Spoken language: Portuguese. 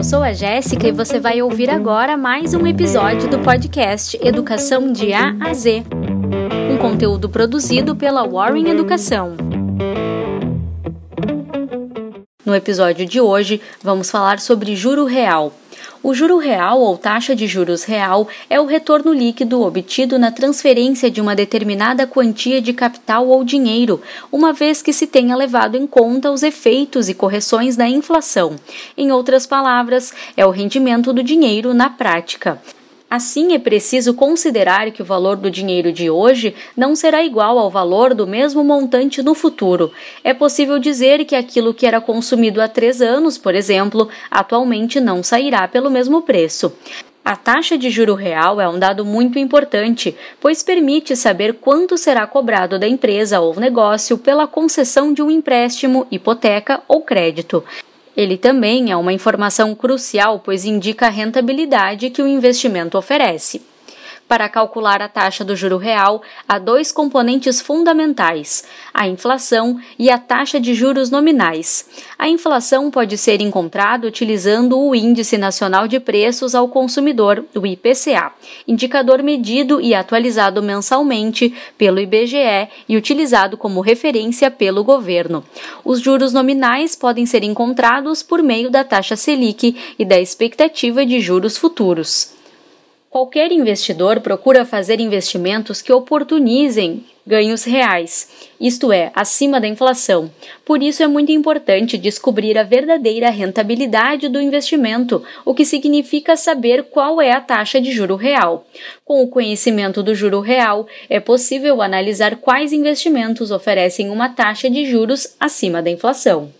Eu sou a Jéssica e você vai ouvir agora mais um episódio do podcast Educação de A a Z, um conteúdo produzido pela Warren Educação. No episódio de hoje, vamos falar sobre juro real. O juro real ou taxa de juros real é o retorno líquido obtido na transferência de uma determinada quantia de capital ou dinheiro, uma vez que se tenha levado em conta os efeitos e correções da inflação. Em outras palavras, é o rendimento do dinheiro na prática. Assim, é preciso considerar que o valor do dinheiro de hoje não será igual ao valor do mesmo montante no futuro. É possível dizer que aquilo que era consumido há três anos, por exemplo, atualmente não sairá pelo mesmo preço. A taxa de juro real é um dado muito importante, pois permite saber quanto será cobrado da empresa ou negócio pela concessão de um empréstimo, hipoteca ou crédito. Ele também é uma informação crucial, pois indica a rentabilidade que o investimento oferece. Para calcular a taxa do juro real, há dois componentes fundamentais: a inflação e a taxa de juros nominais. A inflação pode ser encontrada utilizando o Índice Nacional de Preços ao Consumidor, o IPCA, indicador medido e atualizado mensalmente pelo IBGE e utilizado como referência pelo governo. Os juros nominais podem ser encontrados por meio da taxa Selic e da expectativa de juros futuros. Qualquer investidor procura fazer investimentos que oportunizem ganhos reais, isto é, acima da inflação. Por isso é muito importante descobrir a verdadeira rentabilidade do investimento, o que significa saber qual é a taxa de juro real. Com o conhecimento do juro real, é possível analisar quais investimentos oferecem uma taxa de juros acima da inflação.